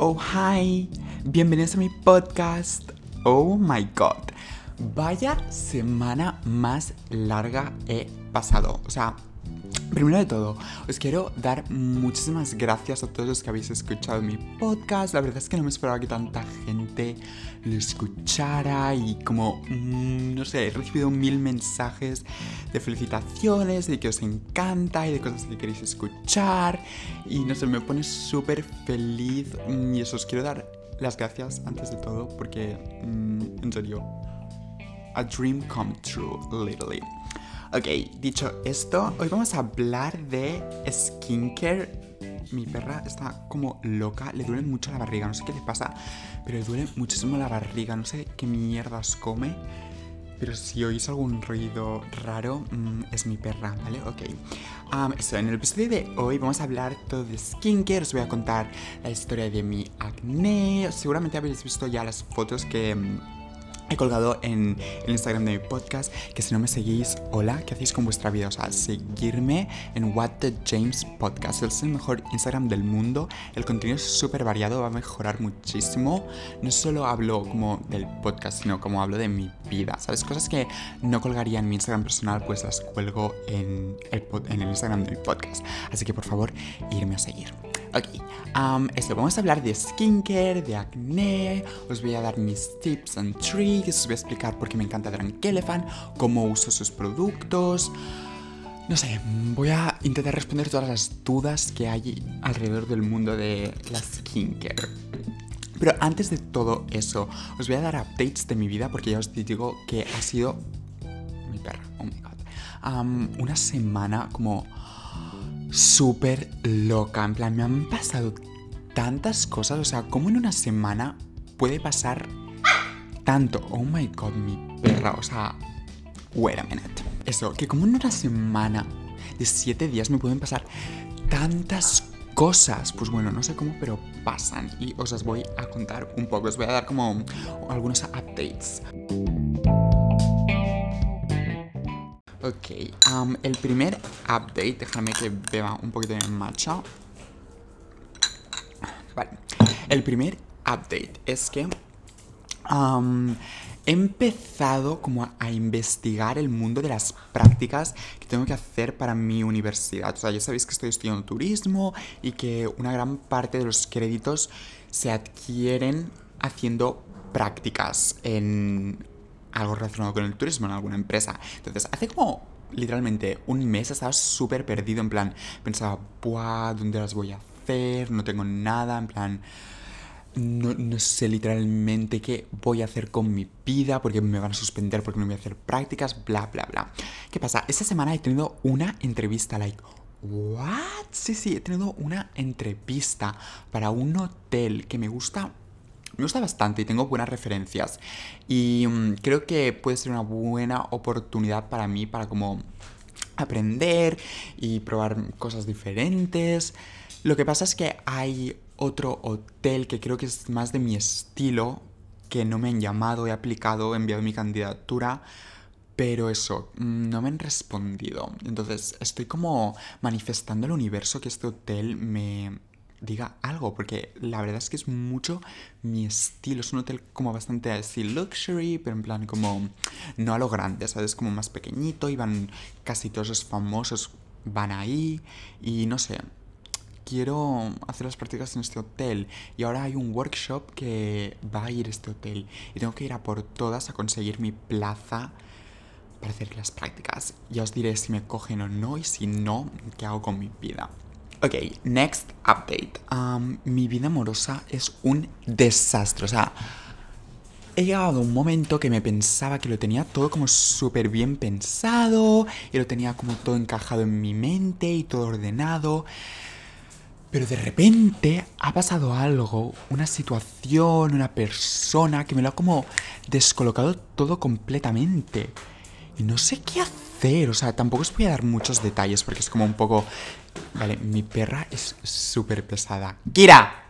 Oh, hi. Bienvenidos a mi podcast. Oh my god. Vaya semana más larga he pasado. O sea, Primero de todo, os quiero dar muchísimas gracias a todos los que habéis escuchado mi podcast. La verdad es que no me esperaba que tanta gente lo escuchara y como, mm, no sé, he recibido mil mensajes de felicitaciones, de que os encanta y de cosas que queréis escuchar. Y no sé, me pone súper feliz y eso os quiero dar las gracias antes de todo porque, mm, en serio, a dream come true, literally. Ok, dicho esto, hoy vamos a hablar de skincare. Mi perra está como loca, le duele mucho la barriga, no sé qué le pasa, pero le duele muchísimo la barriga, no sé qué mierdas come. Pero si oís algún ruido raro, mm, es mi perra, ¿vale? Ok. Um, en el episodio de hoy vamos a hablar todo de skincare. Os voy a contar la historia de mi acné. Seguramente habéis visto ya las fotos que mm, he colgado en el Instagram de mi podcast que si no me seguís, hola, ¿qué hacéis con vuestra vida? O sea, seguirme en What the James Podcast. Es el mejor Instagram del mundo. El contenido es súper variado, va a mejorar muchísimo. No solo hablo como del podcast, sino como hablo de mi vida. ¿Sabes? Cosas que no colgaría en mi Instagram personal, pues las cuelgo en el, en el Instagram de mi podcast. Así que por favor, irme a seguir. Ok, um, esto, vamos a hablar de skincare, de acné, os voy a dar mis tips and tricks, os voy a explicar por qué me encanta Drunk Elephant, cómo uso sus productos. No sé, voy a intentar responder todas las dudas que hay alrededor del mundo de la skincare. Pero antes de todo eso, os voy a dar updates de mi vida porque ya os digo que ha sido... Mi perra, oh my god. Um, una semana como súper loca. En plan, me han pasado tantas cosas. O sea, ¿cómo en una semana puede pasar tanto? Oh my god, mi perra. O sea, wait a minute. Eso, que como en una semana de siete días me pueden pasar tantas cosas. Pues bueno, no sé cómo, pero pasan. Y os las voy a contar un poco. Os voy a dar como algunos updates. Ok, el primer update, déjame que beba un poquito de matcha. Vale, el primer update es que he empezado como a investigar el mundo de las prácticas que tengo que hacer para mi universidad. O sea, ya sabéis que estoy estudiando turismo y que una gran parte de los créditos se adquieren haciendo prácticas en algo relacionado con el turismo en alguna empresa. Entonces, hace como literalmente un mes estaba súper perdido, en plan, pensaba, ¡buah! ¿Dónde las voy a hacer? No tengo nada, en plan... No, sé literalmente qué voy a hacer con mi vida, porque me van a suspender, porque no voy a hacer prácticas, bla, bla, bla. ¿Qué pasa? Esta semana he tenido una entrevista, like, ¿what? Sí, sí, he tenido una entrevista para un hotel que me gusta me gusta bastante y tengo buenas referencias. Y mm, creo que puede ser una buena oportunidad para mí para como aprender y probar cosas diferentes. Lo que pasa es que hay otro hotel que creo que es más de mi estilo, que no me han llamado, he aplicado, he enviado mi candidatura, pero eso, mm, no me han respondido. Entonces estoy como manifestando al universo que este hotel me, diga algo, porque la verdad es que es mucho mi estilo. Es un hotel como bastante así luxury, pero en plan como no a lo grande, ¿sabes? Como más pequeñito y van casi todos los famosos van ahí y no sé. Quiero hacer las prácticas en este hotel y ahora hay un workshop que va a ir a este hotel y tengo que ir a por todas a conseguir mi plaza para hacer las prácticas. Ya os diré si me cogen o no y si no, qué hago con mi vida. Ok, next update. Mi vida amorosa es un desastre. O sea, he llegado a un momento que me pensaba que lo tenía todo como súper bien pensado y lo tenía como todo encajado en mi mente y todo ordenado. Pero de repente ha pasado algo, una situación, una persona que me lo ha como descolocado todo completamente. Y no sé qué hacer, o sea, tampoco os voy a dar muchos detalles porque es como un poco Vale, mi perra es súper pesada. ¡Kira!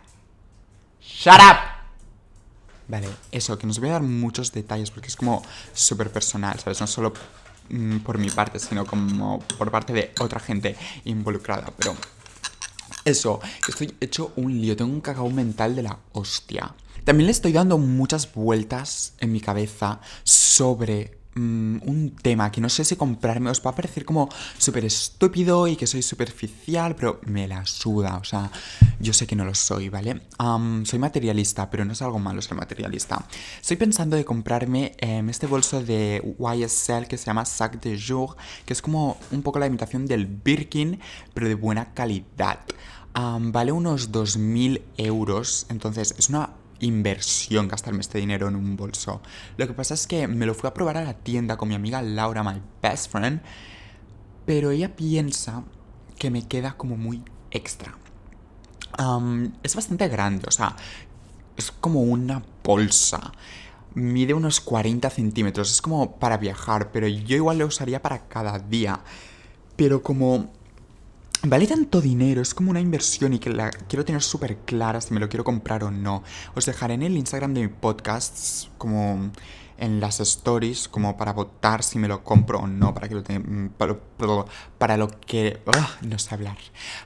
¡Shut up! Vale, eso, que nos voy a dar muchos detalles porque es como súper personal, ¿sabes? No solo mm, por mi parte, sino como por parte de otra gente involucrada. Pero Eso, estoy hecho un lío, tengo un cacao mental de la hostia. También le estoy dando muchas vueltas en mi cabeza sobre mm, un tema que no sé si comprarme. Os va a parecer como súper estúpido y que soy superficial, pero me la suda. O sea, yo sé que no lo soy, ¿vale? Soy materialista, pero no es algo malo ser materialista. Estoy pensando de comprarme em, este bolso de YSL que se llama Sac de Jour, que es como un poco la imitación del Birkin, pero de buena calidad. Vale unos 2.000 euros, entonces es una inversión gastarme este dinero en un bolso. Lo que pasa es que me lo fui a probar a la tienda con mi amiga Laura, my best friend, pero ella piensa que me queda como muy extra. Es bastante grande, o sea, es como una bolsa. Mide unos 40 centímetros, es como para viajar, pero yo igual lo usaría para cada día. Pero como Vale tanto dinero, es como una inversión y que la quiero tener súper clara si me lo quiero comprar o no. Os dejaré en el Instagram de mi podcast, como en las stories, como para votar si me lo compro o no, para que lo tenga, para, lo que... ah, no sé hablar.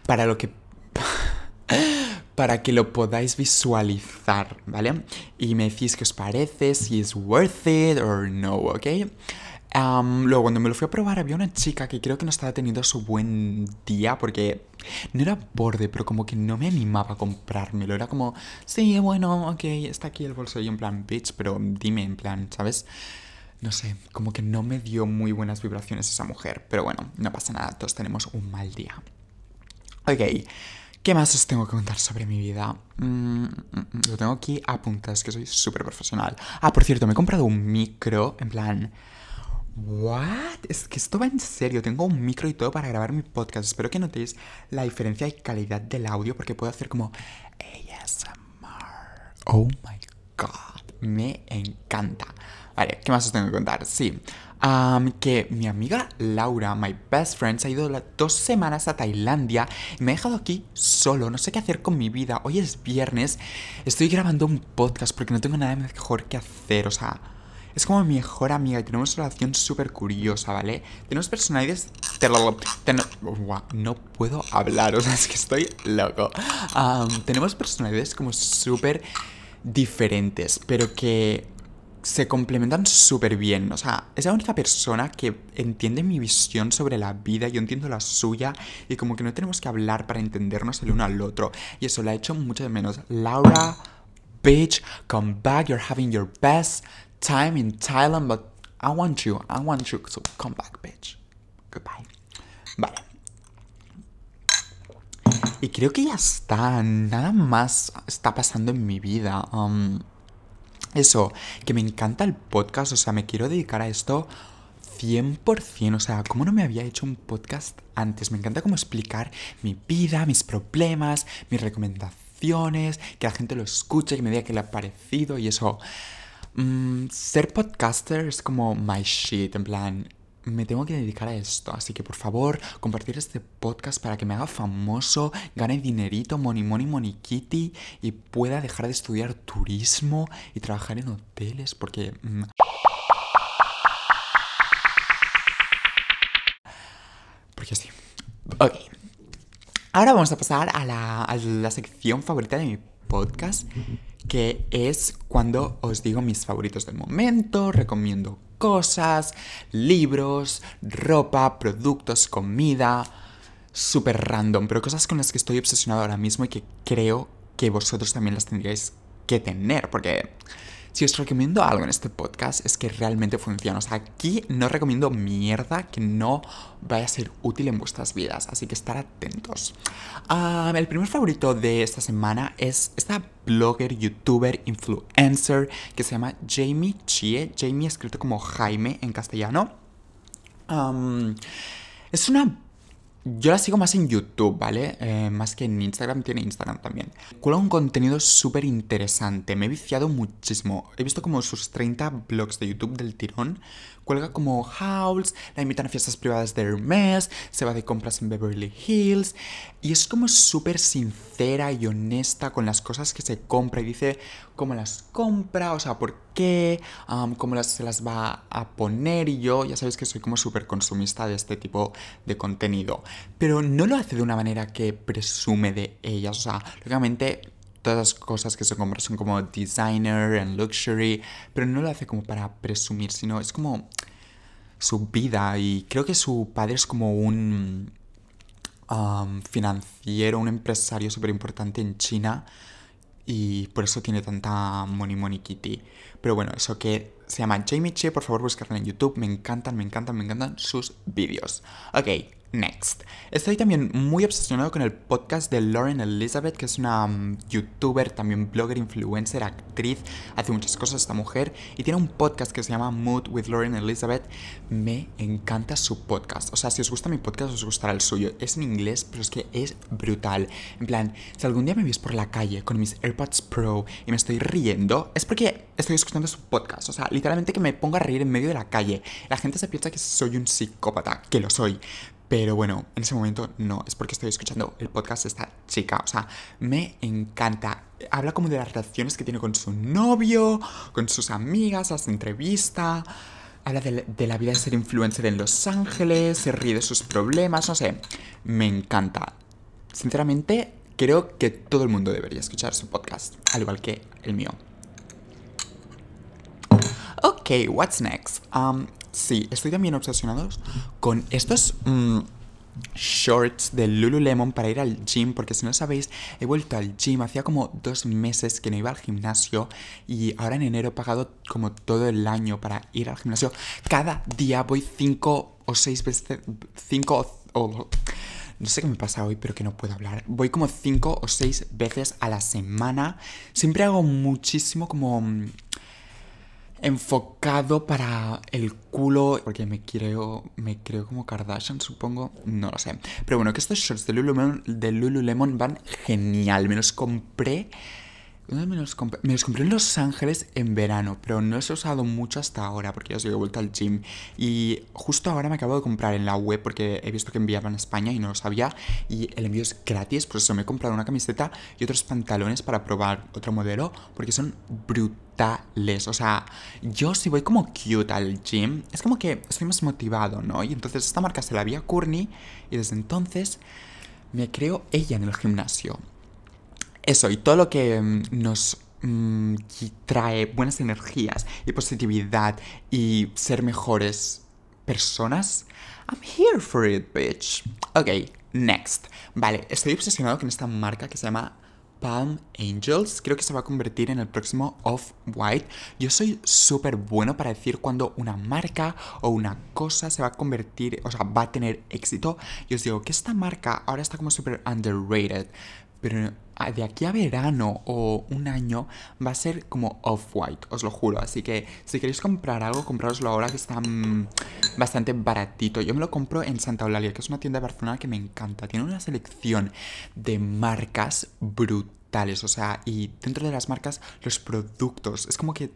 Para lo que... para que lo podáis visualizar, ¿vale? Y me decís qué os parece, si es worth it or no, ¿ok? Luego, cuando me lo fui a probar, había una chica que creo que no estaba teniendo su buen día porque no era borde, pero como que no me animaba a comprármelo. Era como, sí, bueno, ok, está aquí el bolso y en plan, bitch, pero dime, en plan, ¿sabes? No sé, como que no me dio muy buenas vibraciones esa mujer. Pero bueno, no pasa nada, todos tenemos un mal día. Ok, ¿qué más os tengo que contar sobre mi vida? Mm, mm, mm, lo tengo aquí apuntado, es que soy súper profesional. Ah, por cierto, me he comprado un micro, en plan... ¿What? Es que esto va en serio. Tengo un micro y todo para grabar mi podcast. Espero que notéis la diferencia y calidad del audio porque puedo hacer como ASMR. Oh my god. Me encanta. Vale, ¿qué más os tengo que contar? Sí. que mi amiga Laura, my best friend, se ha ido dos semanas a Tailandia y me ha dejado aquí solo. No sé qué hacer con mi vida. Hoy es viernes. Estoy grabando un podcast porque no tengo nada mejor que hacer. O sea, es como mi mejor amiga y tenemos una relación súper curiosa, ¿vale? Tenemos personalidades... no puedo hablar, o sea, es que estoy loco. Tenemos personalidades como súper diferentes, pero que se complementan súper bien. O sea, es la única persona que entiende mi visión sobre la vida, yo entiendo la suya, y como que no tenemos que hablar para entendernos el uno al otro. Y eso la ha hecho mucho de menos. Laura, bitch, come back, you're having your best time in Thailand, but I want you, I want you, so come back, bitch. Goodbye. Vale. Y creo que ya está, nada más está pasando en mi vida. Um, eso, que me encanta el podcast, o sea, me quiero dedicar a esto 100%, o sea, ¿cómo no me había hecho un podcast antes? Me encanta como explicar mi vida, mis problemas, mis recomendaciones, que la gente lo escuche, que me diga qué le ha parecido y eso. Mm, ser podcaster es como my shit, en plan, me tengo que dedicar a esto, así que por favor, compartir este podcast para que me haga famoso, gane dinerito, money, money, money kitty y pueda dejar de estudiar turismo y trabajar en hoteles, porque... mm, porque sí. Ok. Ahora vamos a pasar a la, a la sección favorita de mi podcast, que es cuando os digo mis favoritos del momento, recomiendo cosas, libros, ropa, productos, comida, súper random, pero cosas con las que estoy obsesionado ahora mismo y que creo que vosotros también las tendríais que tener, porque si os recomiendo algo en este podcast es que realmente funciona. O sea, aquí no recomiendo mierda que no vaya a ser útil en vuestras vidas, así que estar atentos. Ah, el primer favorito de esta semana es esta blogger, youtuber, influencer que se llama Jamie Chie. Jamie escrito como Jaime en castellano. Es una yo la sigo más en YouTube, ¿vale? Eh, más que en Instagram, tiene Instagram también. Cuela un contenido súper interesante, me he viciado muchísimo. He visto como sus 30 blogs de YouTube del tirón cuelga como hauls, la invitan a fiestas privadas de Hermes, se va de compras en Beverly Hills y es como súper sincera y honesta con las cosas que se compra y dice cómo las compra, o sea, por qué, cómo las, se las va a poner y yo ya sabéis que soy como súper consumista de este tipo de contenido, pero no lo hace de una manera que presume de ellas, o sea, lógicamente todas las cosas que se compran son como designer and luxury, pero no lo hace como para presumir, sino es como su vida y creo que su padre es como un um, financiero, un empresario súper importante en China y por eso tiene tanta money money kitty. Pero bueno, eso que se llama Jamie Che, por favor buscarla en YouTube, me encantan, me encantan, me encantan sus vídeos. Ok, Next. Estoy también muy obsesionado con el podcast de Lauren Elizabeth, que es una mm, youtuber, también blogger, influencer, actriz, hace muchas cosas esta mujer y tiene un podcast que se llama Mood with Lauren Elizabeth. Me encanta su podcast. O sea, si os gusta mi podcast, os gustará el suyo. Es en inglés, pero es que es brutal. En plan, si algún día me veis por la calle con mis AirPods Pro y me estoy riendo, es porque estoy escuchando su podcast. O sea, literalmente que me pongo a reír en medio de la calle. La gente se piensa que soy un psicópata, que lo soy. Pero bueno, en ese momento no, es porque estoy escuchando el podcast de esta chica. O sea, me encanta. Habla como de las relaciones que tiene con su novio, con sus amigas, las entrevista. Habla de la vida de ser influencer en Los Ángeles, se ríe de sus problemas, no sé. Me encanta. Sinceramente, creo que todo el mundo debería escuchar su podcast, al igual que el mío. Ok, what's next? Um, Sí, estoy también obsesionado con estos mm, shorts de Lululemon para ir al gym, porque si no sabéis, he vuelto al gym. Hacía como dos meses que no iba al gimnasio y ahora en enero he pagado como todo el año para ir al gimnasio. Cada día voy cinco o seis veces, cinco o... no sé qué me pasa hoy, pero que no puedo hablar. Voy como cinco o seis veces a la semana. Siempre hago muchísimo como mm, enfocado para el culo, porque me creo, me creo como Kardashian, supongo, no lo sé. Pero bueno, que estos shorts de Lululemon, de Lululemon van genial, me los compré ¿Dónde me los compré? Me los compré en Los Ángeles en verano, pero no los he usado mucho hasta ahora porque ya os he vuelto al gym. Y justo ahora me acabo de comprar en la web porque he visto que enviaban a España y no lo sabía. Y el envío es gratis, por eso me he comprado una camiseta y otros pantalones para probar otro modelo porque son brutales. O sea, yo si voy como cute al gym, es como que estoy más motivado, ¿no? Y entonces esta marca se la vi a Courtney y desde entonces me creo ella en el gimnasio. Eso, y todo lo que mm, nos mm, trae buenas energías y positividad y ser mejores personas, I'm here for it, bitch. Ok, next. Vale, estoy obsesionado con esta marca que se llama Palm Angels. Creo que se va a convertir en el próximo Off-White. Yo soy súper bueno para decir cuando una marca o una cosa se va a convertir, o sea, va a tener éxito. Y os digo que esta marca ahora está como súper underrated pero de aquí a verano o un año va a ser como off-white, os lo juro. Así que si queréis comprar algo, comprároslo ahora que está mm, bastante baratito. Yo me lo compro en Santa Eulalia, que es una tienda de Barcelona que me encanta. Tiene una selección de marcas brutales, o sea, y dentro de las marcas, los productos. Es como que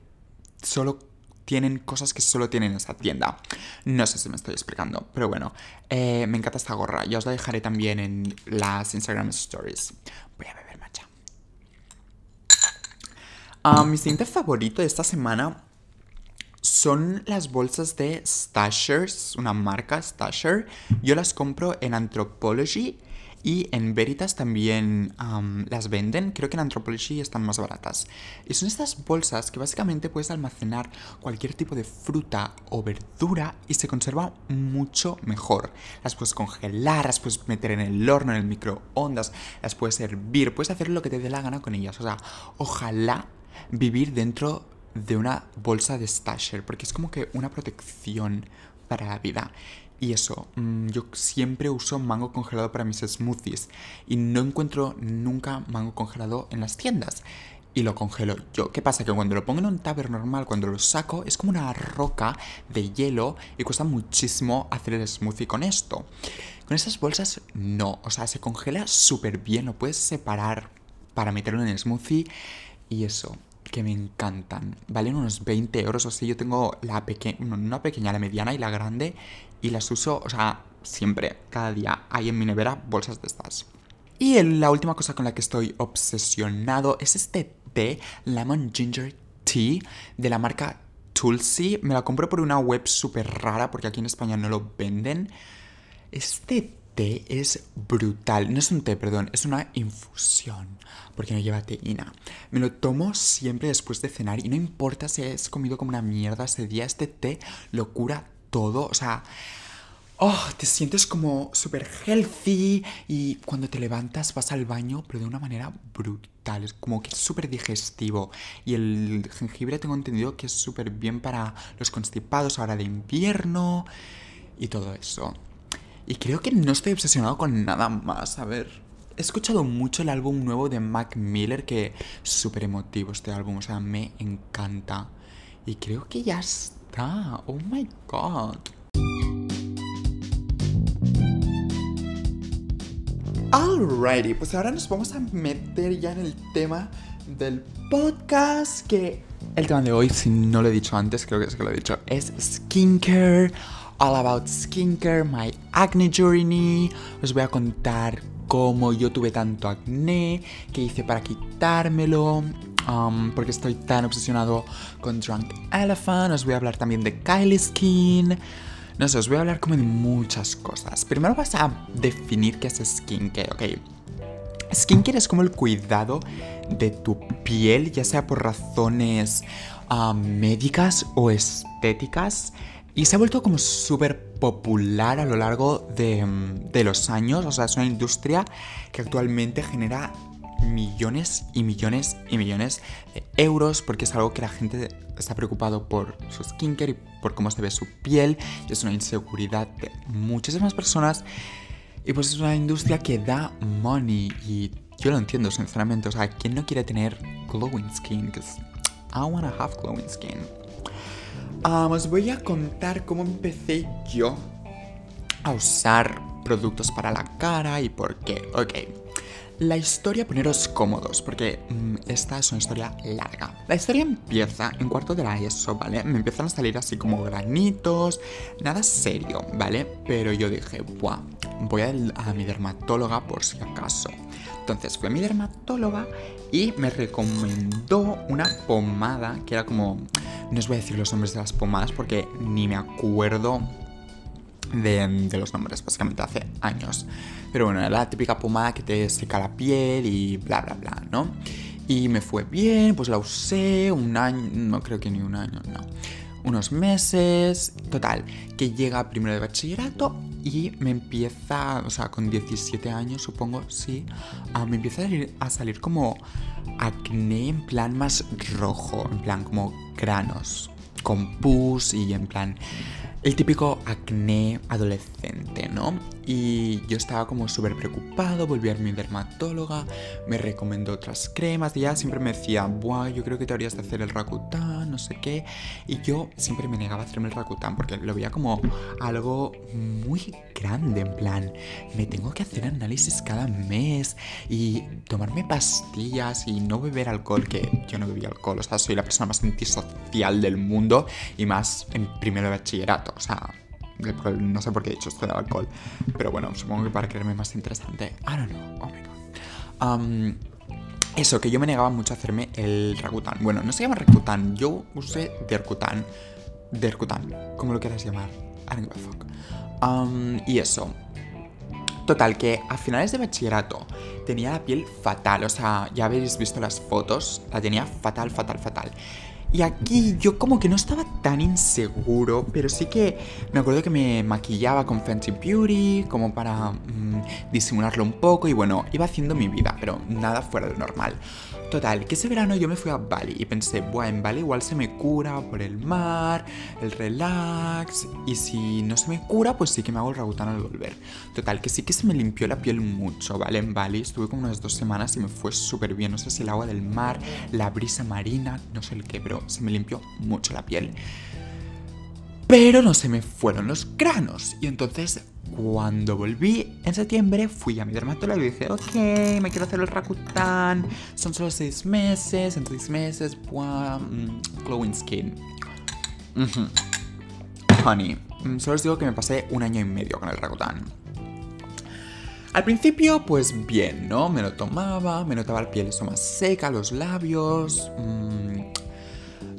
solo tienen cosas que solo tienen esa tienda. No sé si me estoy explicando, pero bueno, eh, me encanta esta gorra. Ya os la dejaré también en las Instagram Stories. Voy a beber Ah, mi siguiente favorito de esta semana son las bolsas de Stashers, una marca Stasher. Yo las compro en Anthropology y en Veritas también las venden, creo que en Anthropology están más baratas. Y son estas bolsas que básicamente puedes almacenar cualquier tipo de fruta o verdura y se conserva mucho mejor. Las puedes congelar, las puedes meter en el horno, en el microondas, las puedes hervir, puedes hacer lo que te dé la gana con ellas. O sea, ojalá vivir dentro de una bolsa de stasher, porque es como que una protección para la vida. Y eso, mm, yo siempre uso mango congelado para mis smoothies y no encuentro nunca mango congelado en las tiendas. Y lo congelo yo. ¿Qué pasa? Que cuando lo pongo en un tupper normal, cuando lo saco, es como una roca de hielo y cuesta muchísimo hacer el smoothie con esto. Con estas bolsas, no. O sea, se congela súper bien, lo puedes separar para meterlo en el smoothie y eso. Que me encantan. Valen unos 20 euros o así. Yo tengo la pequeña, una pequeña, la mediana y la grande. Y las uso, o sea, siempre, cada día. Hay en mi nevera bolsas de estas. Y la última cosa con la que estoy obsesionado es este té, Lemon Ginger Tea, de la marca Tulsi. Me la compré por una web súper rara porque aquí en España no lo venden. Este té es brutal. No es un té, perdón, es una infusión. Porque no lleva teína. Me lo tomo siempre después de cenar y no importa si has comido como una mierda ese día, este té lo cura todo. O sea, oh, te sientes como súper healthy y cuando te levantas vas al baño, pero de una manera brutal. Es como que es súper digestivo. Y el jengibre tengo entendido que es súper bien para los constipados ahora de invierno y todo eso. Y creo que no estoy obsesionado con nada más. A ver, he escuchado mucho el álbum nuevo de Mac Miller, que es súper emotivo este álbum, o sea, me encanta. Y creo que ya está. Oh my god. Alrighty, pues ahora nos vamos a meter ya en el tema del podcast. Que el tema de hoy, si no lo he dicho antes, creo que es que lo he dicho, es skincare all about skincare, my acne journey. Os voy a contar cómo yo tuve tanto acné, qué hice para quitármelo, um, porque estoy tan obsesionado con Drunk Elephant. Os voy a hablar también de Kylie Skin. No sé, os voy a hablar como de muchas cosas. Primero vas a definir qué es skincare, ¿ok? Skincare es como el cuidado de tu piel, ya sea por razones um, médicas o estéticas. Y se ha vuelto como súper popular a lo largo mm, de, los años. O sea, es una industria que actualmente genera millones y millones y millones de euros porque es algo que la gente está preocupado por su skincare y por cómo se ve su piel. Y es una inseguridad de muchísimas personas. Y pues es una industria que da money y yo lo entiendo sinceramente. O sea, ¿quién no quiere tener glowing skin? Because I wanna have glowing skin. Um, os voy a contar cómo empecé yo a usar productos para la cara y por qué. Ok. La historia, poneros cómodos, porque mm, esta es una historia larga. La historia empieza en cuarto de la ESO, ¿vale? Me empiezan a salir así como granitos, nada serio, ¿vale? Pero yo dije, buah, voy a, a mi dermatóloga por si acaso. Entonces fui a mi dermatóloga y me recomendó una pomada que era como no os voy a decir los nombres de las pomadas porque ni me acuerdo de, los nombres, básicamente hace años. Pero bueno, era la típica pomada que te seca la piel y bla, bla, bla, ¿no? Y me fue bien, pues la usé un año, no creo que ni un año, no. Unos meses, total, que llega primero de bachillerato y me empieza, o sea, con 17 años supongo, sí, ah, me empieza a salir como acné en plan más rojo, en plan como granos, con pus y en plan el típico acné adolescente, ¿no? Y yo estaba como súper preocupado, volví a mi dermatóloga, me recomendó otras cremas y ella siempre me decía, buah, yo creo que te deberías de hacer el Rakután, no sé qué. Y yo siempre me negaba a hacerme el Rakután porque lo veía como algo muy grande, en plan, me tengo que hacer análisis cada mes y tomarme pastillas y no beber alcohol, que yo no bebía alcohol, o sea, soy la persona más antisocial del mundo y más en primero de bachillerato. O sea, no sé por qué he dicho esto del alcohol. Pero bueno, supongo que para creerme más interesante. I don't know. Oh my god. Um, eso, que yo me negaba mucho a hacerme el Rakután. Bueno, no se llama Rakután, yo usé Derkutan. Derkutan, como lo quieras llamar. I don't give a fuck. Um, y eso. Total, que a finales de bachillerato tenía la piel fatal. O sea, ya habéis visto las fotos. La tenía fatal, fatal, fatal. Y aquí yo como que no estaba tan inseguro, pero sí que me acuerdo que me maquillaba con Fenty Beauty, como para mm, disimularlo un poco y bueno, iba haciendo mi vida, pero nada fuera de lo normal. Total, que ese verano yo me fui a Bali y pensé, bueno, en Bali igual se me cura por el mar, el relax, y si no se me cura, pues sí que me hago el ragután al volver. Total, que sí que se me limpió la piel mucho, ¿vale? En Bali estuve como unas dos semanas y me fue súper bien, no sé si el agua del mar, la brisa marina, no sé el qué, pero se me limpió mucho la piel. Pero no se me fueron los granos. Y entonces cuando volví en septiembre, fui a mi dermatólogo y dije, ok, me quiero hacer el Rakuten. Son solo seis meses, en seis meses, buah, mm, glowing skin. Honey, mm, solo os digo que me pasé un año y medio con el Rakuten. Al principio, pues bien, ¿no? Me lo tomaba, me notaba la piel eso más seca, los labios. Mmm,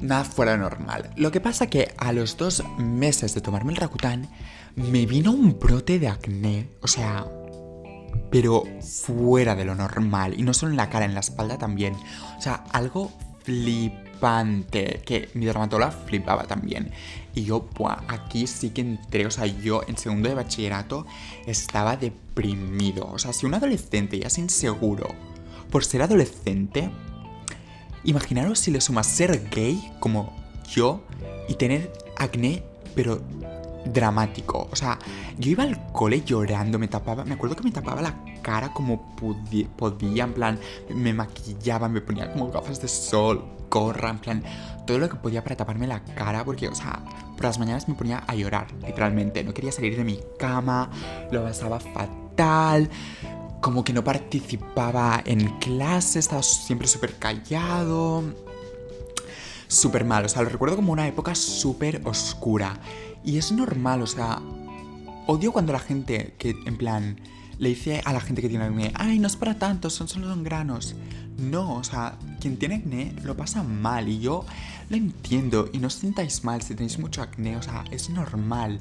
nada fuera normal. Lo que pasa que a los dos meses de tomarme el Rakuten, me vino un brote de acné. O sea, pero fuera de lo normal. Y no solo en la cara, en la espalda también. O sea, algo flipante. Que mi dermatóloga flipaba también. Y yo, buah, aquí sí que entré. O sea, yo en segundo de bachillerato estaba deprimido. O sea, si un adolescente ya es inseguro por ser adolescente, Imaginaros si le sumas ser gay como yo y tener acné, pero dramático. O sea, yo iba al cole llorando, me tapaba, me acuerdo que me tapaba la cara como podía, en plan, me maquillaba, me ponía como gafas de sol, gorra, en plan, todo lo que podía para taparme la cara, porque, o sea, por las mañanas me ponía a llorar, literalmente. No quería salir de mi cama, lo pasaba fatal como que no participaba en clase, estaba siempre súper callado. Súper mal, o sea, lo recuerdo como una época súper oscura. Y es normal, o sea, odio cuando la gente que, en plan, le dice a la gente que tiene acné, ay, no es para tanto, son solo son granos. No, o sea, quien tiene acné lo pasa mal y yo lo entiendo y no os sintáis mal si tenéis mucho acné, o sea, es normal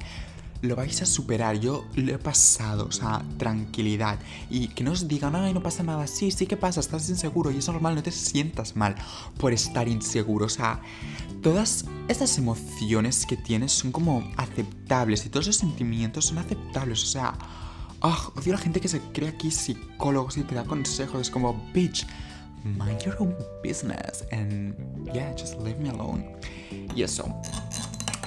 lo vais a superar. Yo lo he pasado, o sea, tranquilidad. Y que no os digan, ay, no pasa nada. Sí, sí que pasa, estás inseguro y es normal, no te sientas mal por estar inseguro. O sea, todas estas emociones que tienes son como aceptables y todos esos sentimientos son aceptables. O sea, oh, odio a la gente que se cree aquí psicólogos y te da consejos. Es como, bitch, mind your own business and yeah, just leave me alone. Y eso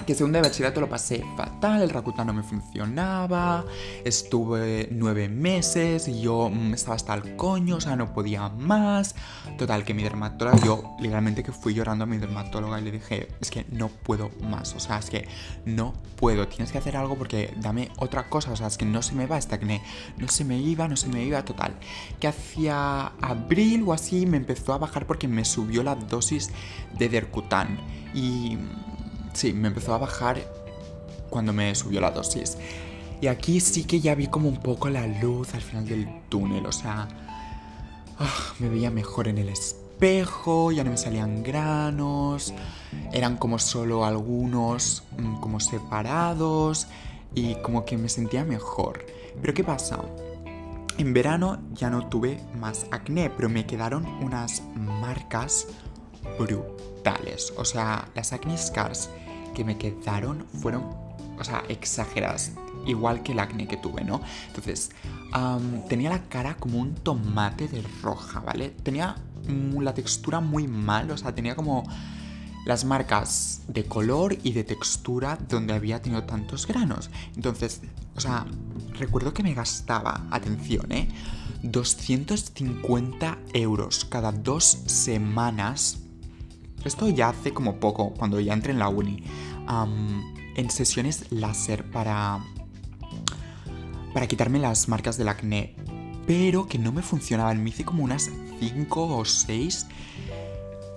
que segundo de bachillerato lo pasé fatal, el Rakuten no me funcionaba, estuve nueve meses y yo mm, estaba hasta el coño, o sea, no podía más. Total, que mi dermatóloga, yo literalmente que fui llorando a mi dermatóloga y le dije, es que no puedo más, o sea, es que no puedo, tienes que hacer algo porque dame otra cosa, o sea, es que no se me va esta acné, no se me iba, no se me iba, total. Que hacia abril o así me empezó a bajar porque me subió la dosis de Dercutan y sí, me empezó a bajar cuando me subió la dosis. Y aquí sí que ya vi como un poco la luz al final del túnel, o sea, ah, me veía mejor en el espejo, ya no me salían granos, eran como solo algunos mm, como separados y como que me sentía mejor. Pero ¿qué pasa? En verano ya no tuve más acné, pero me quedaron unas marcas brutales. O sea, las acne scars que me quedaron fueron, o sea, exageradas. Igual que el acné que tuve, ¿no? Entonces, tenía la cara como un tomate de roja, ¿vale? Tenía la textura muy mal, o sea, tenía como las marcas de color y de textura donde había tenido tantos granos. Entonces, o sea, recuerdo que me gastaba, atención, ¿eh? 250 euros cada dos semanas esto ya hace como poco, cuando ya entré en la uni, en sesiones láser para, para quitarme las marcas del acné, pero que no me funcionaban. Me hice como unas 5 o 6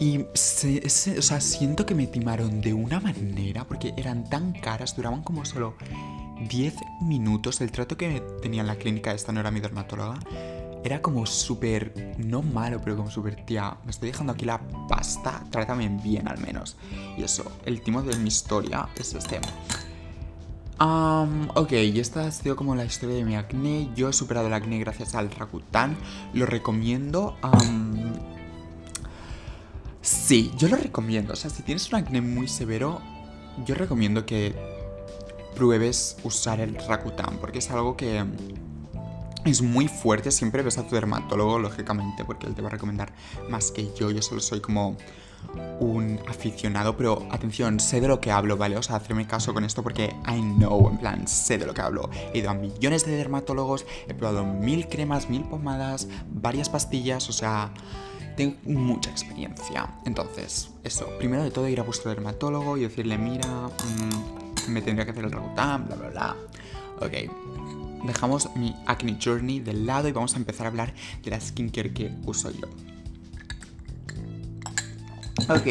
y o sea, siento que me timaron de una manera, porque eran tan caras, duraban como solo 10 minutos. El trato que tenía en la clínica, esta no era mi dermatóloga, era como súper, no malo, pero como súper, tía, me estoy dejando aquí la pasta, trátame bien al menos. Y eso, el timo de mi historia es este. Um, ok, y esta ha sido como la historia de mi acné. Yo he superado el acné gracias al Rakuten. Lo recomiendo. Sí, yo lo recomiendo. O sea, si tienes un acné muy severo, yo recomiendo que pruebes usar el Rakuten. Porque es algo que es muy fuerte, siempre ves a tu dermatólogo, lógicamente, porque él te va a recomendar más que yo. Yo solo soy como un aficionado, pero atención, sé de lo que hablo, ¿vale? O sea, hacerme caso con esto porque I know, en plan, sé de lo que hablo. He ido a millones de dermatólogos, he probado mil cremas, mil pomadas, varias pastillas, o sea, tengo mucha experiencia. Entonces, eso, primero de todo ir a vuestro dermatólogo y decirle, mira, mm, me tendría que hacer el Rakutan, bla, bla, bla. Ok. Dejamos mi acne journey de lado y vamos a empezar a hablar de la skincare que uso yo. Ok,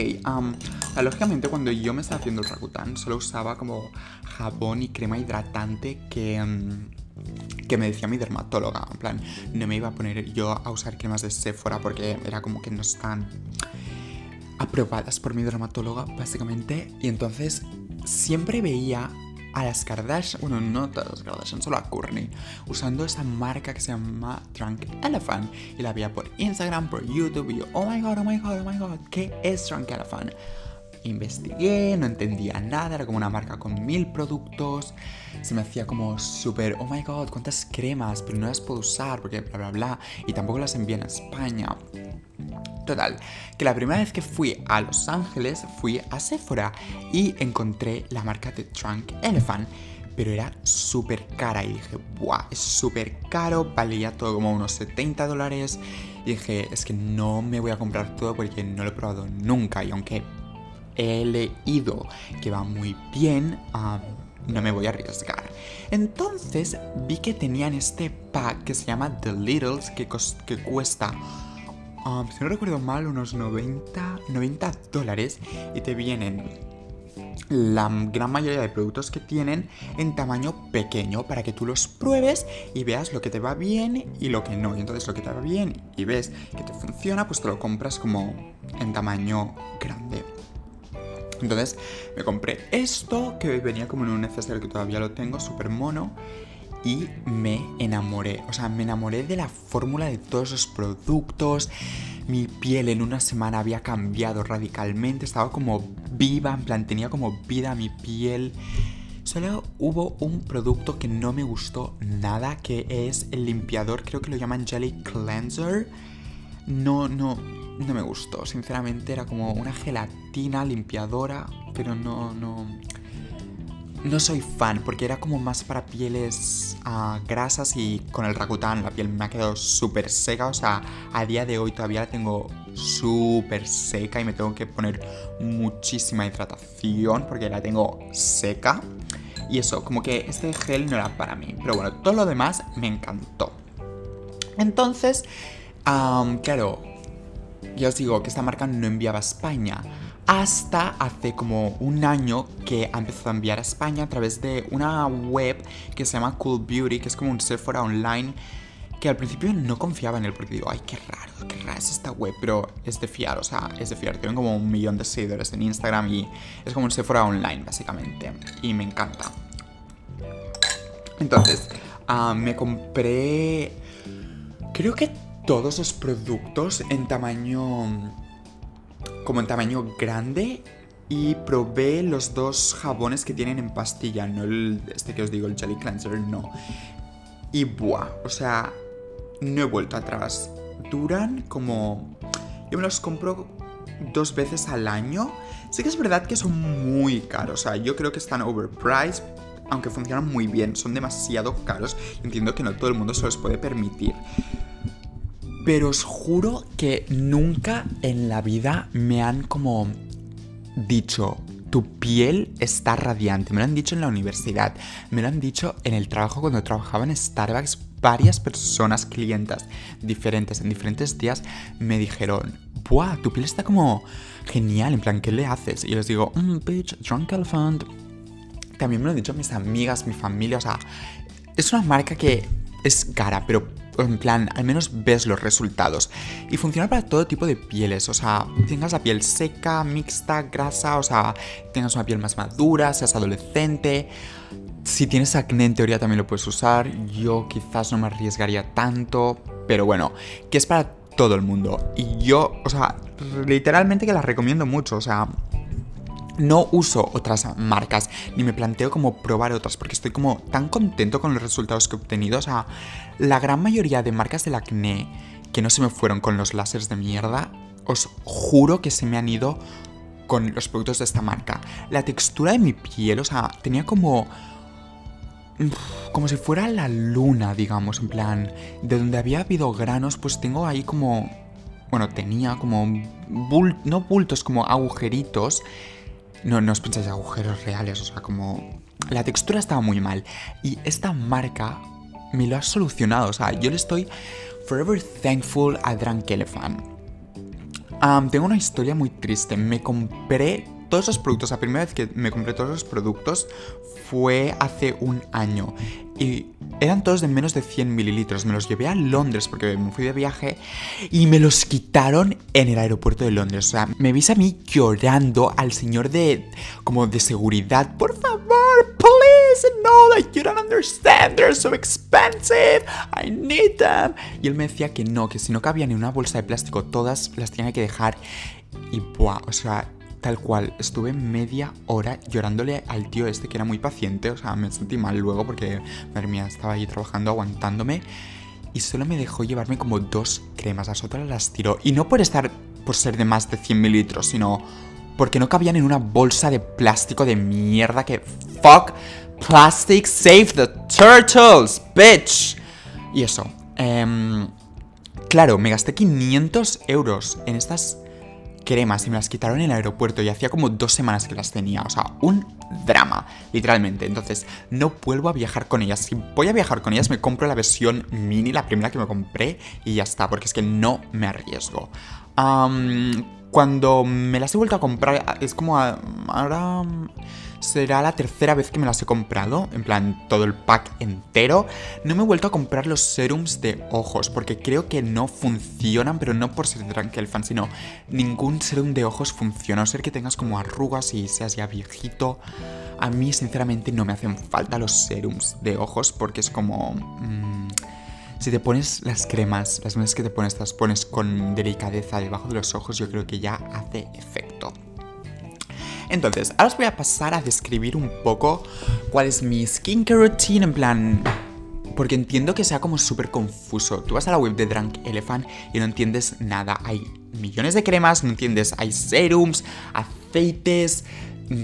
lógicamente cuando yo me estaba haciendo el Rakuten solo usaba como jabón y crema hidratante que, que me decía mi dermatóloga. En plan, no me iba a poner yo a usar cremas de Sephora porque era como que no están aprobadas por mi dermatóloga, básicamente. Y entonces siempre veía a las Kardashian, bueno, no todas las Kardashian, solo a Courtney, usando esa marca que se llama Drunk Elephant. Y la veía por Instagram, por YouTube, y yo, oh my god, oh my god, oh my god, ¿qué es Drunk Elephant? Investigué, no entendía nada, era como una marca con mil productos. Se me hacía como súper, oh my god, cuántas cremas, pero no las puedo usar porque bla bla bla. Y tampoco las envían a España. Total, que la primera vez que fui a Los Ángeles fui a Sephora y encontré la marca de Trunk Elephant, pero era súper cara y dije, ¡buah! Es súper caro, valía todo como unos 70 dólares. Y dije, es que no me voy a comprar todo porque no lo he probado nunca y aunque he leído que va muy bien, no me voy a arriesgar. Entonces vi que tenían este pack que se llama The Littles que, que cuesta Um, si no recuerdo mal, unos 90, 90 dólares y te vienen la gran mayoría de productos que tienen en tamaño pequeño para que tú los pruebes y veas lo que te va bien y lo que no. Y entonces lo que te va bien y ves que te funciona, pues te lo compras como en tamaño grande. Entonces me compré esto que venía como en un necesario que todavía lo tengo, súper mono y me enamoré. O sea, me enamoré de la fórmula de todos los productos. Mi piel en una semana había cambiado radicalmente. Estaba como viva, en plan, tenía como vida mi piel. Solo hubo un producto que no me gustó nada, que es el limpiador, creo que lo llaman Jelly Cleanser. No, no, no me gustó. Sinceramente era como una gelatina limpiadora, pero no, no no soy fan porque era como más para pieles ah, grasas y con el Rakuten la piel me ha quedado súper seca. O sea, a día de hoy todavía la tengo súper seca y me tengo que poner muchísima hidratación porque la tengo seca. Y eso, como que este gel no era para mí. Pero bueno, todo lo demás me encantó. Entonces, claro, ya os digo que esta marca no enviaba a España hasta hace como un año que ha empezado a enviar a España a través de una web que se llama Cool Beauty, que es como un Sephora online que al principio no confiaba en él porque digo, ay, qué raro, qué rara es esta web, pero es de fiar, o sea, es de fiar. Tienen como un millón de seguidores en Instagram y es como un Sephora online, básicamente. Y me encanta. Entonces, ah, me compré, creo que todos los productos en tamaño como en tamaño grande y probé los dos jabones que tienen en pastilla, no el, este que os digo, el Jelly Cleanser, no. Y buah, o sea, no he vuelto atrás. Duran como... Yo me los compro dos veces al año. Sí que es verdad que son muy caros, o sea, yo creo que están overpriced, aunque funcionan muy bien, son demasiado caros. Entiendo que no todo el mundo se los puede permitir. Pero os juro que nunca en la vida me han como dicho, tu piel está radiante. Me lo han dicho en la universidad, me lo han dicho en el trabajo cuando trabajaba en Starbucks. Varias personas, clientas diferentes, en diferentes días, me dijeron, ¡buah! Tu piel está como genial, en plan, ¿qué le haces? Y les digo, mmm, bitch, drunk elephant. También me lo han dicho mis amigas, mi familia, o sea, es una marca que es cara, pero en plan, al menos ves los resultados. Y funciona para todo tipo de pieles, o sea, tengas la piel seca, mixta, grasa, o sea, tengas una piel más madura, seas adolescente. Si tienes acné, en teoría también lo puedes usar. Yo quizás no me arriesgaría tanto, pero bueno, que es para todo el mundo. Y yo, o sea, literalmente que la recomiendo mucho, o sea, no uso otras marcas ni me planteo como probar otras porque estoy como tan contento con los resultados que he obtenido. O sea, la gran mayoría de marcas del acné que no se me fueron con los láseres de mierda, os juro que se me han ido con los productos de esta marca. La textura de mi piel, o sea, tenía como como si fuera la luna, digamos, en plan, de donde había habido granos, pues tengo ahí como, bueno, tenía como, no bultos, como agujeritos no, no os pensáis agujeros reales, o sea, como... La textura estaba muy mal. Y esta marca me lo ha solucionado. O sea, yo le estoy forever thankful a Drunk Elephant. Tengo una historia muy triste. Me compré todos esos productos, la primera vez que me compré todos los productos fue hace un año. Y eran todos de menos de 100 mililitros. Me los llevé a Londres porque me fui de viaje y me los quitaron en el aeropuerto de Londres. O sea, me viste a mí llorando al señor de como de seguridad. Por favor, please, no, that you don't understand, they're so expensive, I need them. Y él me decía que no, que si no cabía ni una bolsa de plástico, todas las tenía que dejar. Y buah, o sea, Tal cual, estuve media hora llorándole al tío este que era muy paciente, o sea, me sentí mal luego porque, madre mía, estaba ahí trabajando, aguantándome. Y solo me dejó llevarme como dos cremas, las otras las tiró. Y no por estar, por ser de más de 100 mililitros, sino porque no cabían en una bolsa de plástico de mierda que... Fuck plastic, save the turtles, bitch. Y eso. Em, claro, me gasté 500 euros en estas cremas y me las quitaron en el aeropuerto y hacía como dos semanas que las tenía. O sea, un drama, literalmente. Entonces, no vuelvo a viajar con ellas. Si voy a viajar con ellas, me compro la versión mini, la primera que me compré, y ya está, porque es que no me arriesgo. cuando me las he vuelto a comprar, es como ahora será la tercera vez que me las he comprado, en plan todo el pack entero. No me he vuelto a comprar los serums de ojos porque creo que no funcionan, pero no por ser fan, sino ningún serum de ojos funciona. A ser que tengas como arrugas y seas ya viejito. A mí, sinceramente, no me hacen falta los serums de ojos porque es como. Mm, si te pones las cremas, las veces que te pones, las pones con delicadeza debajo de los ojos, yo creo que ya hace efecto. Entonces, ahora os voy a pasar a describir un poco cuál es mi skincare routine, en plan... Porque entiendo que sea como súper confuso. Tú vas a la web de Drunk Elephant y no entiendes nada. Hay millones de cremas, no entiendes. Hay serums, aceites,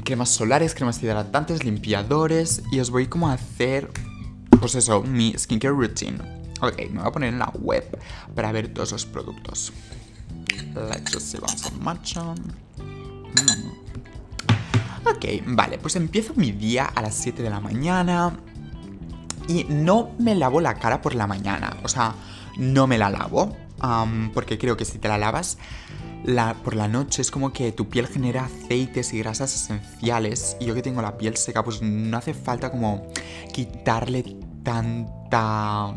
cremas solares, cremas hidratantes, limpiadores. Y os voy como a hacer, pues eso, mi skincare routine. Ok, me voy a poner en la web para ver todos los productos. See some matcha. Mm. Ok, vale, pues empiezo mi día a las 7 de la mañana y no me lavo la cara por la mañana, o sea, no me la lavo, porque creo que si te la lavas la, por la noche es como que tu piel genera aceites y grasas esenciales y yo que tengo la piel seca pues no hace falta como quitarle tanta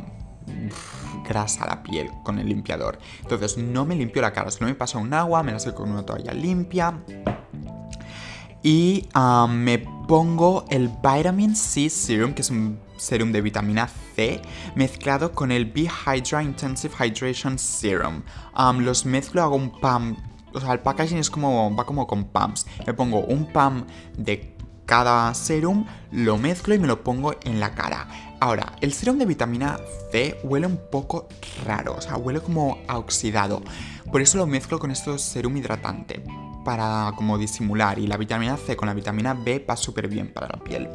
grasa a la piel con el limpiador. Entonces no me limpio la cara, solo me paso un agua, me la seco con una toalla limpia y ah, me pongo el Vitamin C Serum, que es un serum de vitamina C, mezclado con el B Hydra Intensive Hydration Serum. los mezclo, hago un pump. O sea, el packaging es como. va como con pumps. Me pongo un pump de cada serum, lo mezclo y me lo pongo en la cara. Ahora, el serum de vitamina C huele un poco raro, o sea, huele como oxidado. Por eso lo mezclo con este serum hidratante para como disimular y la vitamina C con la vitamina B va súper bien para la piel.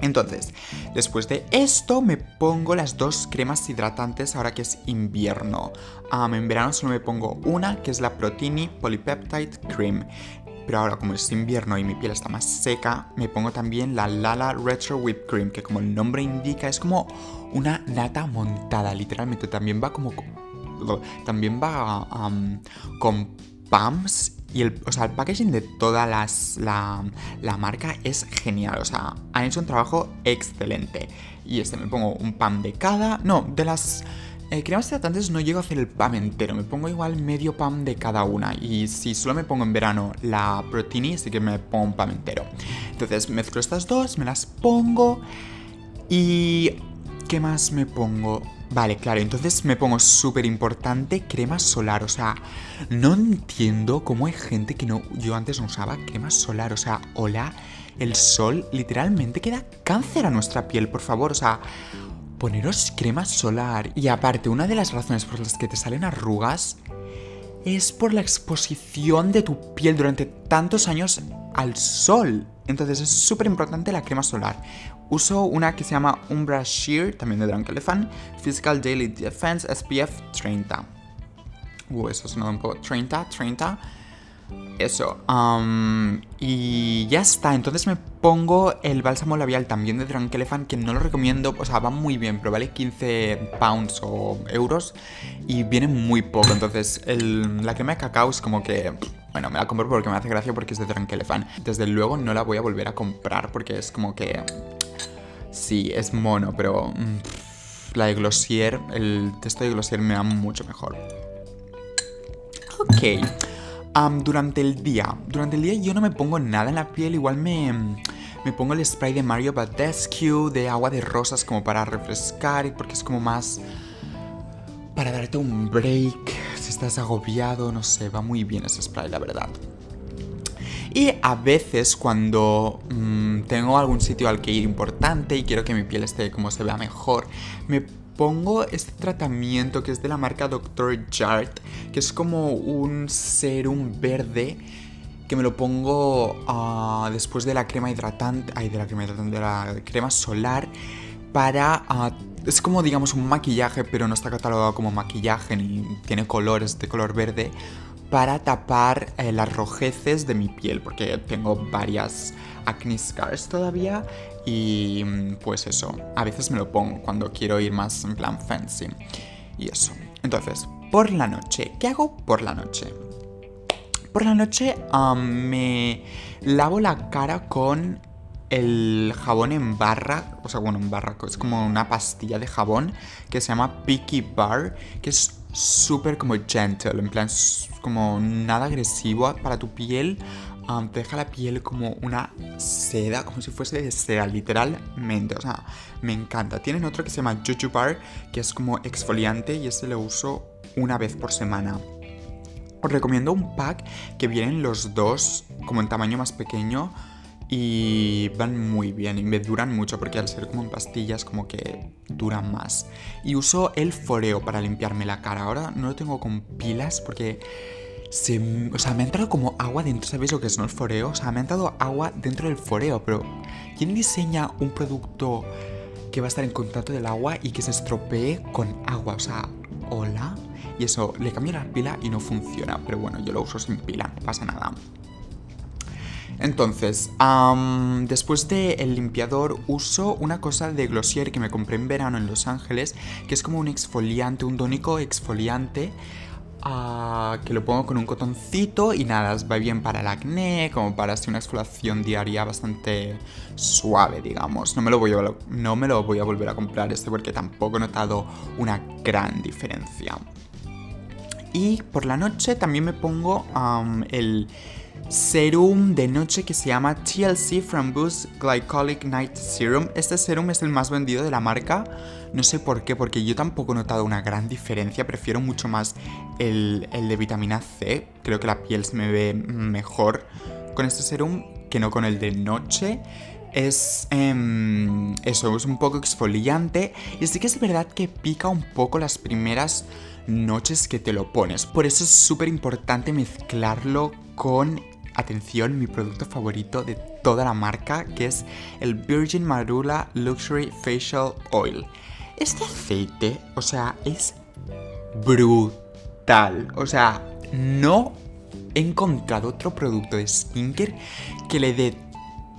Entonces, después de esto me pongo las dos cremas hidratantes ahora que es invierno. en verano solo me pongo una que es la Protini Polypeptide Cream. Pero ahora como es invierno y mi piel está más seca, me pongo también la Lala Retro Whipped Cream, que como el nombre indica es como una nata montada, literalmente. También va como... También va con pumps y el, o sea, el packaging de toda las, la, la, marca es genial. O sea, han hecho un trabajo excelente. Y este me pongo un pan de cada. No, de las eh, cremas hidratantes no llego a hacer el pan entero. Me pongo igual medio pan de cada una. Y si solo me pongo en verano la Protini, sí que me pongo un pan entero. Entonces mezclo estas dos, me las pongo. Y. ¿Qué más me pongo? Vale, claro, entonces me pongo súper importante crema solar, o sea, no entiendo cómo hay gente que no, yo antes no usaba crema solar, o sea, hola, el sol literalmente queda cáncer a nuestra piel, por favor, o sea, poneros crema solar. Y aparte, una de las razones por las que te salen arrugas es por la exposición de tu piel durante tantos años al sol. Entonces es súper importante la crema solar. Uso una que se llama Umbra Sheer, también de Drunk Elephant, Physical Daily Defense SPF 30. Uh, eso suena un poco 30, 30. eso. am, y ya está. Entonces me pongo el bálsamo labial también de Drunk Elephant, que no lo recomiendo. O sea, va muy bien, pero vale 15 pounds o euros. Y viene muy poco. Entonces, el- la crema de cacao es como que. Bueno, me la compro porque me hace gracia porque es de Drunk Elephant. Desde luego no la voy a volver a comprar porque es como que. Sí, es mono, pero. mm, la de Glossier, el texto de Glossier me va mucho mejor. Ok. Durante el día. Durante el día yo no me pongo nada en la piel. Igual me, me pongo el spray de Mario Badescu de agua de rosas como para refrescar y porque es como más para darte un break. Si estás agobiado, no sé, va muy bien ese spray, la verdad. Y a veces cuando mm, tengo algún sitio al que ir importante y quiero que mi piel esté como se vea mejor, me pongo este tratamiento que es de la marca Dr. Jart, que es como un serum verde que me lo pongo ah, después de la crema hidratante, ay, de la crema hidratante, de la crema solar para ah, es como digamos un maquillaje, pero no está catalogado como maquillaje ni tiene colores de color verde para tapar eh, las rojeces de mi piel, porque tengo varias acne scars todavía y mm, pues eso, a veces me lo pongo cuando quiero ir más en plan fancy y eso. Entonces, por la noche, ¿qué hago por la noche? Por la noche me lavo la cara con el jabón en barra, o sea, bueno, en barra, es como una pastilla de jabón que se llama Picky Bar, que es súper como gentle, en plan, como nada agresivo para tu piel. te deja la piel como una seda, como si fuese de seda, literalmente. O sea, me encanta. Tienen otro que se llama Juju Bar, que es como exfoliante y ese lo uso una vez por semana. Os recomiendo un pack que vienen los dos como en tamaño más pequeño y van muy bien y me duran mucho porque al ser como en pastillas como que duran más. Y uso el foreo para limpiarme la cara. Ahora no lo tengo con pilas porque se, o sea, me ha entrado como agua dentro, ¿sabéis lo que es no el foreo? O sea, me ha entrado agua dentro del foreo, pero ¿quién diseña un producto que va a estar en contacto del agua y que se estropee con agua? O sea, hola. Y eso, le cambio la pila y no funciona. Pero bueno, yo lo uso sin pila, pasa nada. Entonces, después del limpiador uso una cosa de Glossier que me compré en verano en Los Ángeles, que es como un exfoliante, un tónico exfoliante, ah, que lo pongo con un cotoncito y nada, va bien para el acné, como para hacer una exfoliación diaria bastante suave, digamos. No me lo voy a, no me lo voy a volver a comprar este porque tampoco he notado una gran diferencia. Y por la noche también me pongo el serum de noche que se llama TLC Framboos Glycolic Night Serum. Este serum es el más vendido de la marca. No sé por qué, porque yo tampoco he notado una gran diferencia. Prefiero mucho más el, el de vitamina C. Creo que la piel se me ve mejor con este serum que no con el de noche. Es em, eso, es un poco exfoliante. Y sí que es verdad que pica un poco las primeras noches que te lo pones. Por eso es súper importante mezclarlo con, atención, mi producto favorito de toda la marca, que es el Virgin Marula Luxury Facial Oil. Este aceite, o sea, es brutal. O sea, no he encontrado otro producto de skincare que le dé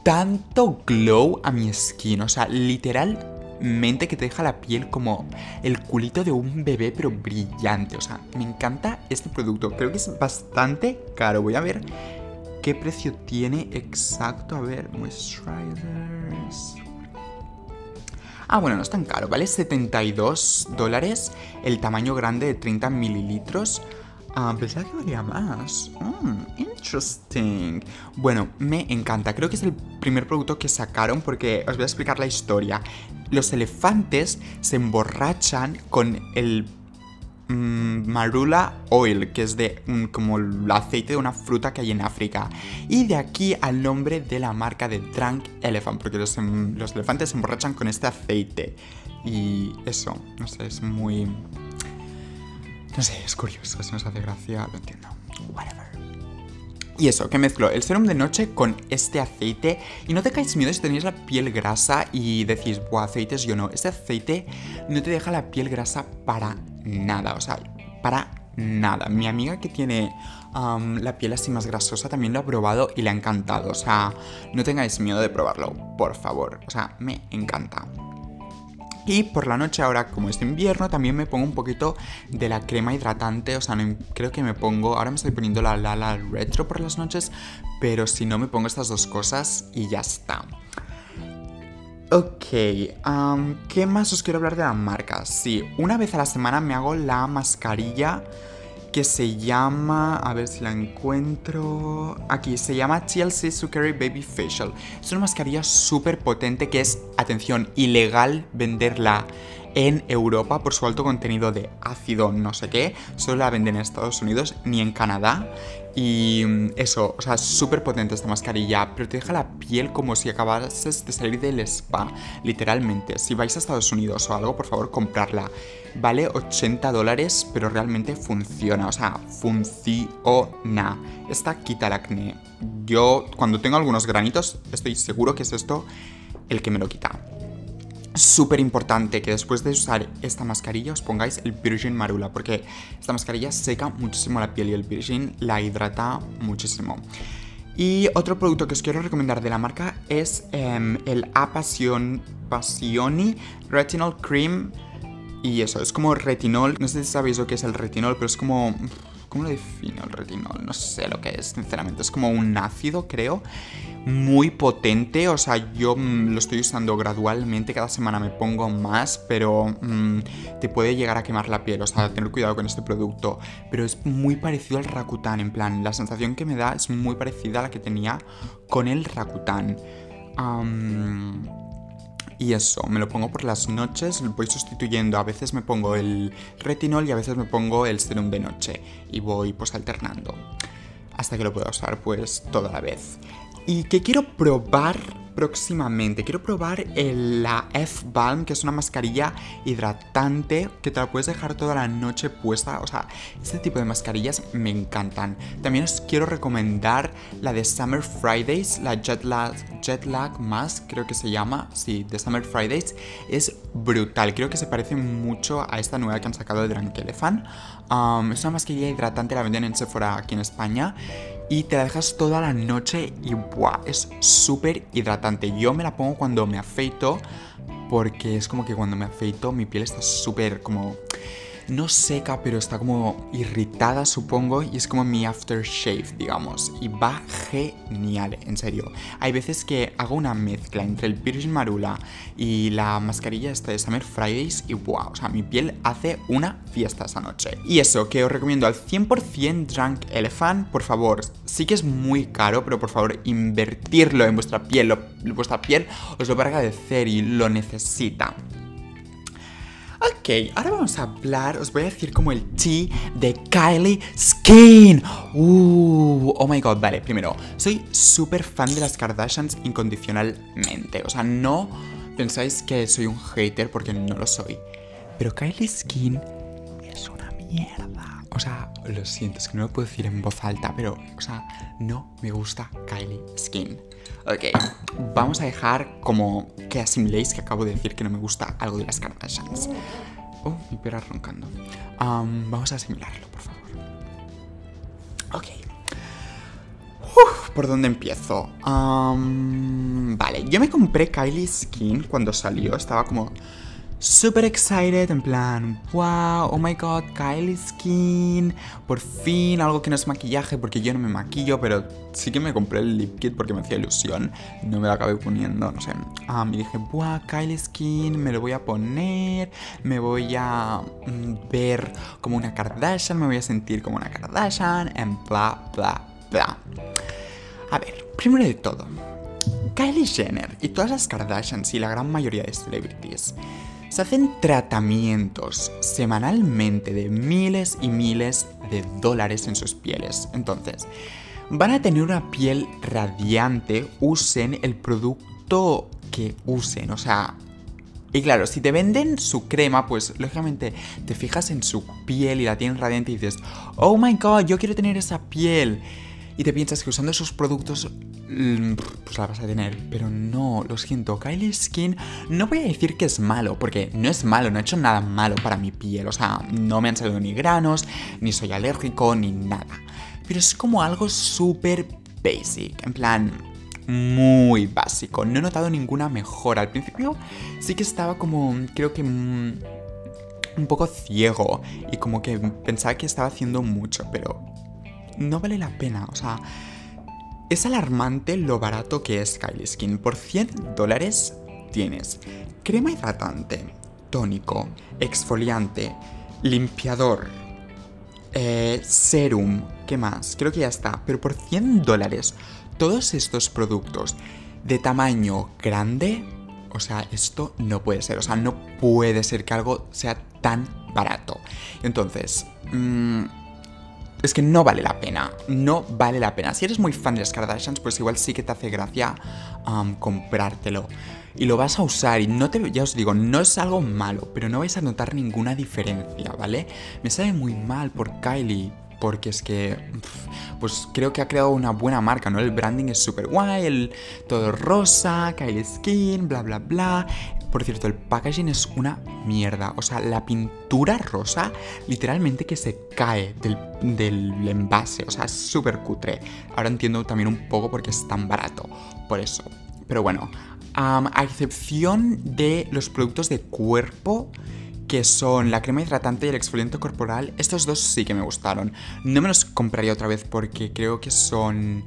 tanto glow a mi skin. O sea, literalmente que te deja la piel como el culito de un bebé, pero brillante. O sea, me encanta este producto. Creo que es bastante caro. Voy a ver qué precio tiene exacto. A ver, moisturizers. Ah, bueno, no es tan caro, vale 72 dólares el tamaño grande de 30 mililitros. Ah, pensaba que valía más. Mm, interesting. Bueno, me encanta. Creo que es el primer producto que sacaron porque os voy a explicar la historia. Los elefantes se emborrachan con el marula oil, que es de mm, como el aceite de una fruta que hay en África. Y de aquí al nombre de la marca de Drunk Elephant, porque los, em- los elefantes se emborrachan con este aceite. Y eso, no sé, es muy... No sé, es curioso, si nos hace gracia, lo entiendo. Whatever. Y eso, que mezclo el serum de noche con este aceite. Y no te caes miedo si tenéis la piel grasa y decís, buah, aceites yo no. Este aceite no te deja la piel grasa para nada, o sea, para nada. Mi amiga que tiene la piel así más grasosa también lo ha probado y le ha encantado. O sea, no tengáis miedo de probarlo, por favor. O sea, me encanta. Y por la noche ahora, como es invierno, también me pongo un poquito de la crema hidratante. O sea, creo que me pongo... Ahora me estoy poniendo la Lala Retro por las noches, pero si no me pongo estas dos cosas y ya está. Ok, ¿qué más os quiero hablar de la marca? Sí, una vez a la semana me hago la mascarilla que se llama, a ver si la encuentro, aquí se llama TLC Sukari Baby Facial. Es una mascarilla súper potente que es, atención, ilegal venderla en Europa por su alto contenido de ácido no sé qué. Solo la venden en Estados Unidos ni en Canadá. Y mm, eso, o sea, súper potente esta mascarilla, pero te deja la piel como si acabases de salir del spa, literalmente. Si vais a Estados Unidos o algo, por favor, comprarla. Vale 80 dólares, pero realmente funciona, o sea, funciona. Esta quita el acné. Yo, cuando tengo algunos granitos, estoy seguro que es esto el que me lo quita súper importante que después de usar esta mascarilla os pongáis el Virgin Marula, porque esta mascarilla seca muchísimo la piel y el Virgin la hidrata muchísimo. Y otro producto que os quiero recomendar de la marca es em, el Apasioni Retinol Cream. Y eso, es como retinol. No sé si sabéis lo que es el retinol, pero es como ¿Cómo lo defino el retinol? No sé lo que es, sinceramente. Es como un ácido, creo. Muy potente. O sea, yo mm, lo estoy usando gradualmente. Cada semana me pongo más. Pero mm, te puede llegar a quemar la piel. O sea, tener cuidado con este producto. Pero es muy parecido al Rakuten. En plan, la sensación que me da es muy parecida a la que tenía con el Rakuten. Y eso, me lo pongo por las noches, voy sustituyendo. A veces me pongo el retinol y a veces me pongo el serum de noche. Y voy pues alternando. Hasta que lo pueda usar pues toda la vez. Y que quiero probar próximamente. Quiero probar la F-Balm, que es una mascarilla hidratante que te la puedes dejar toda la noche puesta. O sea, este tipo de mascarillas me encantan. También os quiero recomendar la de Summer Fridays, la Jet Lag, Jet Lag Mask, creo que se llama. Sí, de Summer Fridays. Es brutal. Creo que se parece mucho a esta nueva que han sacado de Drunk Elephant. Es una mascarilla hidratante, la venden en Sephora aquí en España y te la dejas toda la noche y ¡buah! Es súper hidratante. Yo me la pongo cuando me afeito porque es como que cuando me afeito mi piel está súper como no seca, pero está como irritada, supongo, y es como mi aftershave, digamos. Y va genial, en serio. Hay veces que hago una mezcla entre el Virgin Marula y la mascarilla esta de Summer Fridays y wow, o sea, mi piel hace una fiesta esa noche. Y eso, que os recomiendo al 100% Drunk Elephant, por favor, sí que es muy caro, pero por favor, invertirlo en vuestra piel, vuestra piel os lo va a agradecer y lo necesita. Ok, ahora vamos a hablar, os voy a decir como el tea de Kylie Skin. Uh, oh my god, vale, primero, soy súper fan de las Kardashians incondicionalmente. O sea, no pensáis que soy un hater porque no lo soy. Pero Kylie Skin es una mierda. O sea, lo siento, es que no lo puedo decir en voz alta, pero, o sea, no me gusta Kylie Skin. Ok, vamos a dejar como que asimiléis que acabo de decir que no me gusta algo de las Kardashians. Oh, mi perra roncando. vamos a asimilarlo, por favor. Ok. ¿Por dónde empiezo? vale, yo me compré Kylie Skin cuando salió. Estaba como super excited, en plan, wow, oh my god, Kylie Skin, por fin algo que no es maquillaje, porque yo no me maquillo, pero sí que me compré el lip kit porque me hacía ilusión, no me lo acabé poniendo, no sé. Ah, me dije, wow, Kylie Skin, me lo voy a poner, me voy a mm, ver como una Kardashian, me voy a sentir como una Kardashian, en bla, bla, bla. A ver, primero de todo, Kylie Jenner y todas las Kardashians y la gran mayoría de celebrities se hacen tratamientos semanalmente de miles y miles de dólares en sus pieles. Entonces, van a tener una piel radiante, usen el producto que usen, o sea... Y claro, si te venden su crema, pues lógicamente te fijas en su piel y la tienen radiante y dices, oh my god, yo quiero tener esa piel. Y te piensas que usando esos productos mm, pues la vas a tener. Pero no, lo siento, Kylie Skin no voy a decir que es malo, porque no es malo, no he hecho nada malo para mi piel. O sea, no me han salido ni granos, ni soy alérgico, ni nada. Pero es como algo súper basic, en plan, muy básico. No he notado ninguna mejora. Al principio sí que estaba como, creo que mm, un poco ciego y como que pensaba que estaba haciendo mucho, pero no vale la pena. O sea, es alarmante lo barato que es Kylie Skin. Por 100 dólares tienes crema hidratante, tónico, exfoliante, limpiador, eh, serum, ¿qué más? Creo que ya está. Pero por 100 dólares, todos estos productos de tamaño grande, o sea, esto no puede ser. O sea, no puede ser que algo sea tan barato. Entonces, mmm, es que no vale la pena. No vale la pena. Si eres muy fan de las Kardashians, pues igual sí que te hace gracia comprártelo. Y lo vas a usar y no te... Ya os digo, no es algo malo, pero no vais a notar ninguna diferencia, ¿vale? Me sabe muy mal por Kylie, porque es que pues creo que ha creado una buena marca, ¿no? El branding es súper guay, el todo rosa, Kylie Skin, bla bla bla. Por cierto, el packaging es una mierda. O sea, la pintura rosa literalmente que se cae del, del envase. O sea, es súper cutre. Ahora entiendo también un poco por qué es tan barato. Por eso. Pero bueno, a excepción de los productos de cuerpo que son la crema hidratante y el exfoliante corporal, estos dos sí que me gustaron. No me los compraría otra vez porque creo que son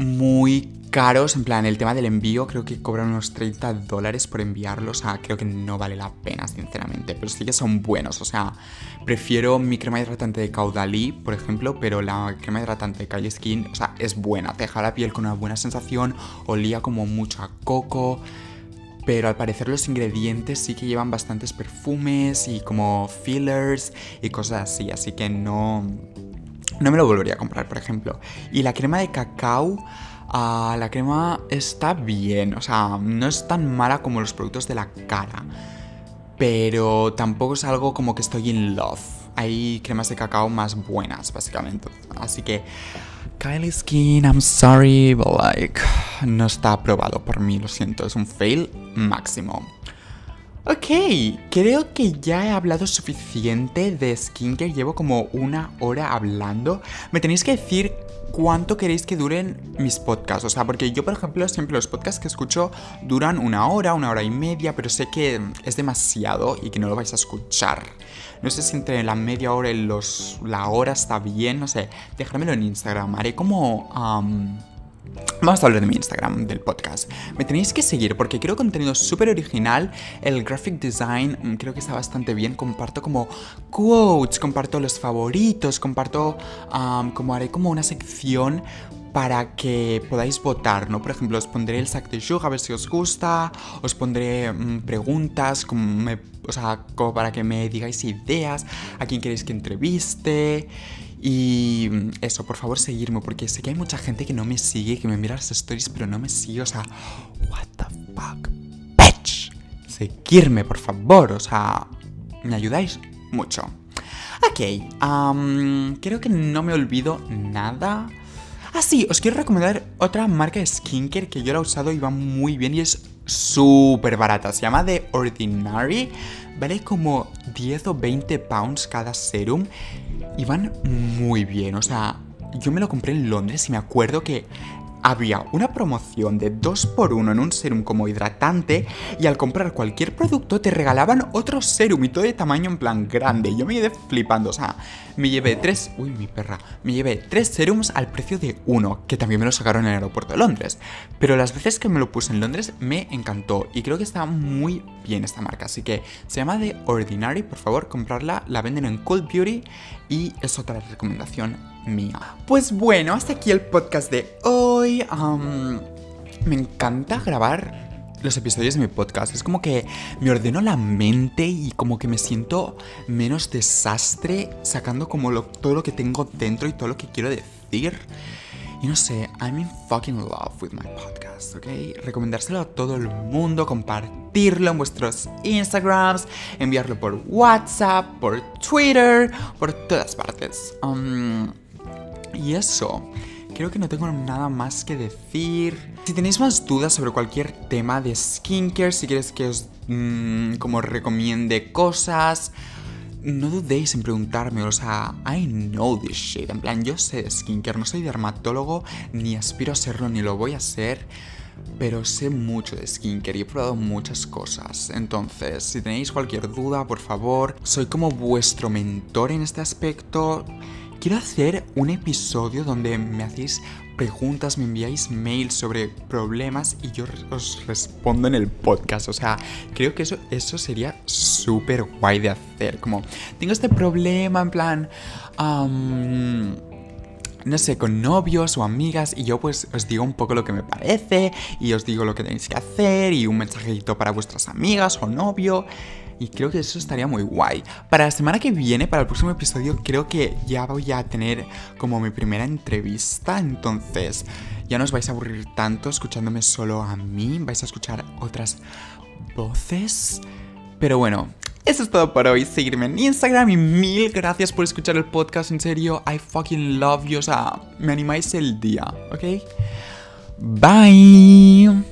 muy caros, en plan, el tema del envío creo que cobran unos 30 dólares por enviarlos, o sea, creo que no vale la pena, sinceramente, pero sí que son buenos, o sea, prefiero mi crema hidratante de Caudalí, por ejemplo, pero la crema hidratante de Kylie Skin, o sea, es buena, te deja la piel con una buena sensación, olía como mucho a coco, pero al parecer los ingredientes sí que llevan bastantes perfumes y como fillers y cosas así, así que no no me lo volvería a comprar, por ejemplo. Y la crema de cacao, ah, la crema está bien, o sea, no es tan mala como los productos de la cara. Pero tampoco es algo como que estoy in love. Hay cremas de cacao más buenas, básicamente. Así que Kylie Skin, I'm sorry, but like, no está aprobado por mí, lo siento, es un fail máximo. Ok, creo que ya he hablado suficiente de skincare, llevo como una hora hablando. Me tenéis que decir cuánto queréis que duren mis podcasts. O sea, porque yo, por ejemplo, siempre los podcasts que escucho duran una hora, una hora y media, pero sé que es demasiado y que no lo vais a escuchar. No sé si entre la media hora y los, la hora está bien, no sé. Dejármelo en Instagram. Haré como... Vamos a hablar de mi Instagram, del podcast. Me tenéis que seguir porque creo contenido súper original. El graphic design mm, creo que está bastante bien. Comparto como quotes, comparto los favoritos, comparto como haré como una sección para que podáis votar, ¿no? Por ejemplo, os pondré el sac de jour a ver si os gusta, os pondré mm, preguntas, como o sea, como para que me digáis ideas, a quién queréis que entreviste. Y eso, por favor, seguirme, porque sé que hay mucha gente que no me sigue, que me mira las stories, pero no me sigue. O sea, what the fuck, bitch. Seguirme, por favor, o sea, me ayudáis mucho. Ok, creo que no me olvido nada. Ah, sí, os quiero recomendar otra marca de skincare que yo la he usado y va muy bien y es súper barata. Se llama The Ordinary. Vale como 10 o 20 pounds cada serum y van muy bien. O sea, yo me lo compré en Londres y me acuerdo que había una promoción de 2x1 en un serum como hidratante y al comprar cualquier producto te regalaban otro serum y todo de tamaño en plan grande. Yo me quedé flipando, o sea, me llevé tres, uy, mi perra, me llevé tres serums al precio de uno, que también me lo sacaron en el aeropuerto de Londres. Pero las veces que me lo puse en Londres me encantó y creo que está muy bien esta marca, así que se llama The Ordinary, por favor, comprarla, la venden en Cold Beauty y es otra recomendación mía. Pues bueno, hasta aquí el podcast de hoy. me encanta grabar los episodios de mi podcast. Es como que me ordeno la mente y como que me siento menos desastre sacando como todo lo que tengo dentro y todo lo que quiero decir. Y no sé, I'm in fucking love with my podcast, ¿ok? Recomendárselo a todo el mundo, compartirlo en vuestros Instagrams, enviarlo por WhatsApp, por Twitter, por todas partes. Um, y eso. creo que no tengo nada más que decir. Si tenéis más dudas sobre cualquier tema de skincare, si quieres que os mm, como recomiende cosas, no dudéis en preguntarme, o sea, I know this shit. En plan, yo sé de skincare, no soy dermatólogo, ni aspiro a serlo, ni lo voy a ser. Pero sé mucho de skincare y he probado muchas cosas. Entonces, si tenéis cualquier duda, por favor, soy como vuestro mentor en este aspecto. Quiero hacer un episodio donde me hacéis preguntas, me enviáis mails sobre problemas y yo os respondo en el podcast. O sea, creo que eso, eso sería súper guay de hacer. Como, tengo este problema, en plan... no sé, con novios o amigas y yo pues os digo un poco lo que me parece y os digo lo que tenéis que hacer y un mensajito para vuestras amigas o novio y creo que eso estaría muy guay. Para la semana que viene, para el próximo episodio, creo que ya voy a tener como mi primera entrevista, entonces ya no os vais a aburrir tanto escuchándome solo a mí, vais a escuchar otras voces. Pero bueno, eso es todo por hoy. Seguirme en Instagram y mil gracias por escuchar el podcast. En serio, I fucking love you. O sea, me animáis el día, ¿ok? Bye.